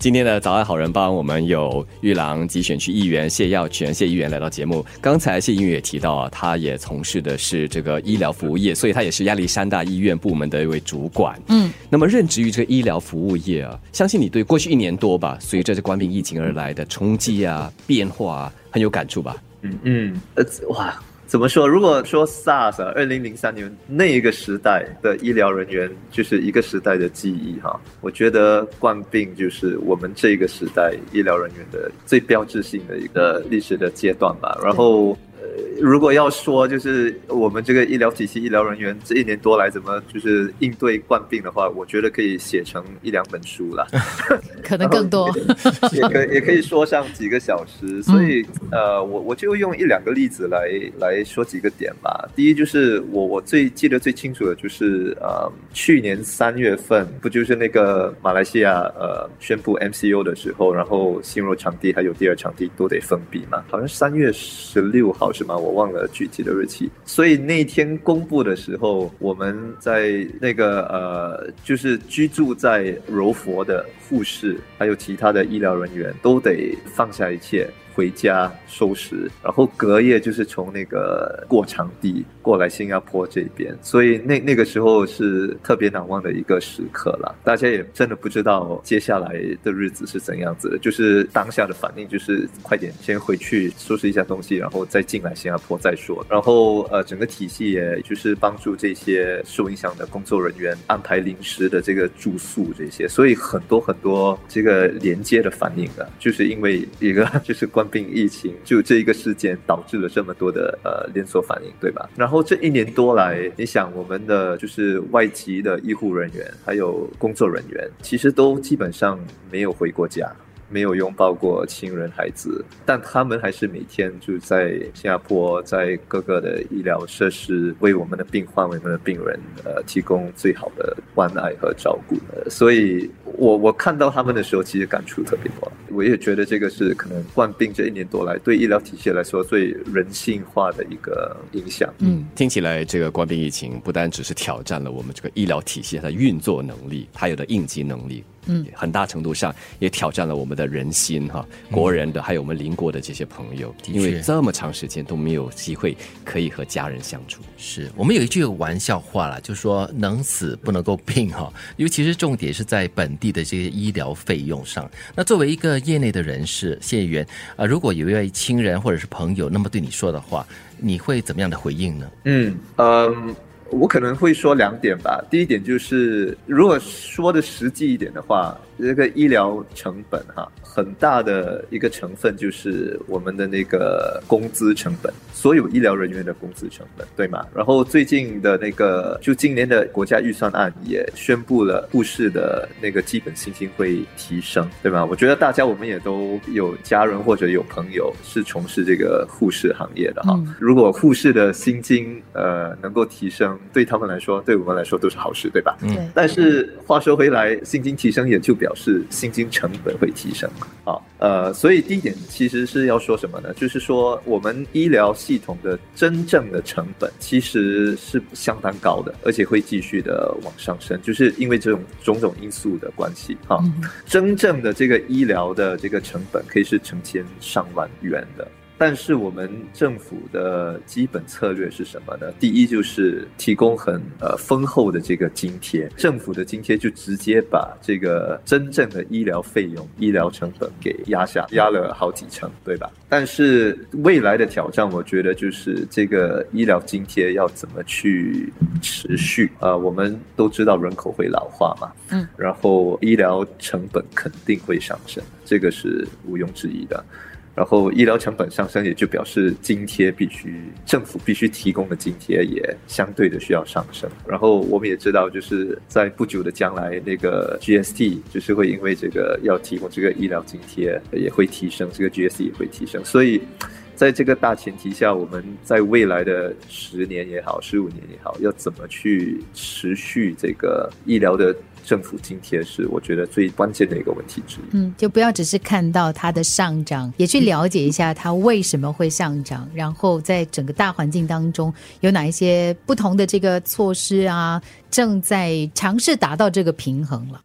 今天的早安好人帮，我们有玉郎集选区议员谢耀全谢议员来到节目。刚才谢议员也提到啊，他也从事的是这个医疗服务业，所以他也是亚历山大医院部门的一位主管。嗯，那么任职于这个医疗服务业啊，相信你对过去一年多吧，随着这冠病疫情而来的冲击啊、变化啊，很有感触吧？嗯嗯，呃，哇。怎么说？如果说 SARS 二零零三年那一个时代的医疗人员就是一个时代的记忆哈，我觉得冠病就是我们这个时代医疗人员的最标志性的一个历史的阶段吧。然后。如果要说就是我们这个医疗体系、医疗人员这一年多来怎么就是应对冠病的话，我觉得可以写成一两本书了，可能更多，也可也可以说上几个小时。所以呃，我我就用一两个例子来来说几个点吧。第一就是我我最记得最清楚的就是呃，去年三月份不就是那个马来西亚呃宣布 MCO 的时候，然后新罗场地还有第二场地都得封闭嘛？好像三月十六号是吗？我。忘了具体的日期，所以那天公布的时候，我们在那个呃，就是居住在柔佛的护士，还有其他的医疗人员，都得放下一切。回家收拾，然后隔夜就是从那个过场地过来新加坡这边，所以那那个时候是特别难忘的一个时刻了。大家也真的不知道接下来的日子是怎样子的，就是当下的反应就是快点先回去收拾一下东西，然后再进来新加坡再说。然后呃，整个体系也就是帮助这些受影响的工作人员安排临时的这个住宿这些，所以很多很多这个连接的反应啊，就是因为一个就是关。冠病疫情就这一个事件导致了这么多的呃连锁反应，对吧？然后这一年多来，你想我们的就是外籍的医护人员还有工作人员，其实都基本上没有回过家。没有拥抱过亲人孩子，但他们还是每天就在新加坡，在各个的医疗设施为我们的病患、为我们的病人呃提供最好的关爱和照顾。所以，我我看到他们的时候，其实感触特别多。我也觉得这个是可能患病这一年多来对医疗体系来说最人性化的一个影响。嗯，听起来这个冠病疫情不单只是挑战了我们这个医疗体系它的运作能力，它有的应急能力。嗯，很大程度上也挑战了我们的人心哈，国人的还有我们邻国的这些朋友，因为这么长时间都没有机会可以和家人相处。是我们有一句玩笑话了，就说能死不能够病哈，尤其是重点是在本地的这些医疗费用上。那作为一个业内的人士，谢议员啊，如果有一位亲人或者是朋友那么对你说的话，你会怎么样的回应呢？嗯嗯。我可能会说两点吧。第一点就是，如果说的实际一点的话，这个医疗成本哈，很大的一个成分就是我们的那个工资成本，所有医疗人员的工资成本，对吗？然后最近的那个，就今年的国家预算案也宣布了护士的那个基本薪金会提升，对吗？我觉得大家我们也都有家人或者有朋友是从事这个护士行业的哈。如果护士的薪金呃能够提升，对他们来说，对我们来说都是好事，对吧？嗯。但是话说回来，薪金提升也就表示薪金成本会提升。啊，呃，所以第一点其实是要说什么呢？就是说我们医疗系统的真正的成本其实是相当高的，而且会继续的往上升，就是因为这种种种因素的关系。哈，真正的这个医疗的这个成本可以是成千上万元的。但是我们政府的基本策略是什么呢？第一就是提供很呃丰厚的这个津贴，政府的津贴就直接把这个真正的医疗费用、医疗成本给压下，压了好几成，对吧？但是未来的挑战，我觉得就是这个医疗津贴要怎么去持续？呃，我们都知道人口会老化嘛，嗯，然后医疗成本肯定会上升，这个是毋庸置疑的。然后医疗成本上升，也就表示津贴必须政府必须提供的津贴也相对的需要上升。然后我们也知道，就是在不久的将来，那个 GST 就是会因为这个要提供这个医疗津贴也会提升，这个 GST 也会提升。所以，在这个大前提下，我们在未来的十年也好，十五年也好，要怎么去持续这个医疗的？政府津贴是我觉得最关键的一个问题之一。嗯，就不要只是看到它的上涨，也去了解一下它为什么会上涨，然后在整个大环境当中有哪一些不同的这个措施啊，正在尝试达到这个平衡了。